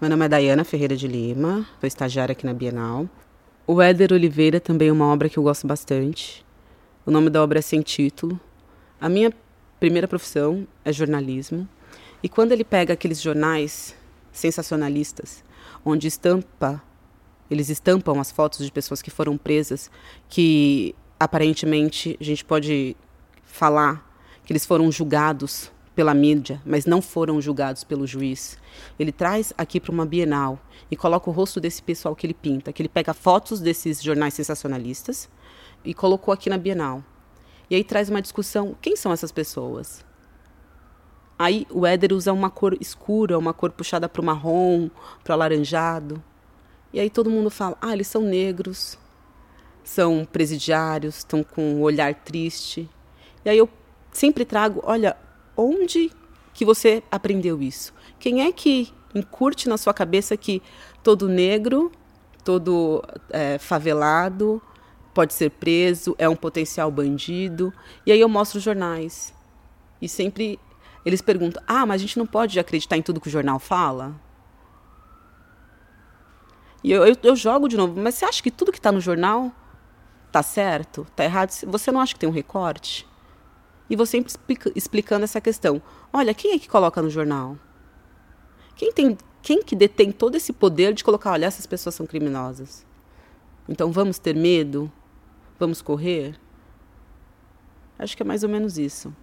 Meu nome é Dayana Ferreira de Lima, sou estagiária aqui na Bienal. O Éder Oliveira também é uma obra que eu gosto bastante. O nome da obra é Sem Título. A minha primeira profissão é jornalismo. E quando ele pega aqueles jornais sensacionalistas, onde estampa, eles estampam as fotos de pessoas que foram presas, que aparentemente a gente pode falar que eles foram julgados pela mídia, mas não foram julgados pelo juiz. Ele traz aqui para uma Bienal e coloca o rosto desse pessoal que ele pinta, que ele pega fotos desses jornais sensacionalistas e colocou aqui na Bienal. E aí traz uma discussão, quem são essas pessoas? Aí o Éder usa uma cor escura, uma cor puxada para o marrom, para o alaranjado. E aí todo mundo fala, ah, eles são negros, são presidiários, estão com um olhar triste. E aí eu sempre trago, olha, onde que você aprendeu isso? Quem é que encurte na sua cabeça que todo negro, todo é, favelado pode ser preso, é um potencial bandido? E aí eu mostro os jornais. E sempre eles perguntam: ah, mas a gente não pode acreditar em tudo que o jornal fala? E eu, eu, eu jogo de novo, mas você acha que tudo que está no jornal está certo? Está errado? Você não acha que tem um recorte? E vou sempre explica, explicando essa questão. Olha, quem é que coloca no jornal? Quem tem, quem que detém todo esse poder de colocar, olha, essas pessoas são criminosas? Então vamos ter medo? Vamos correr? Acho que é mais ou menos isso.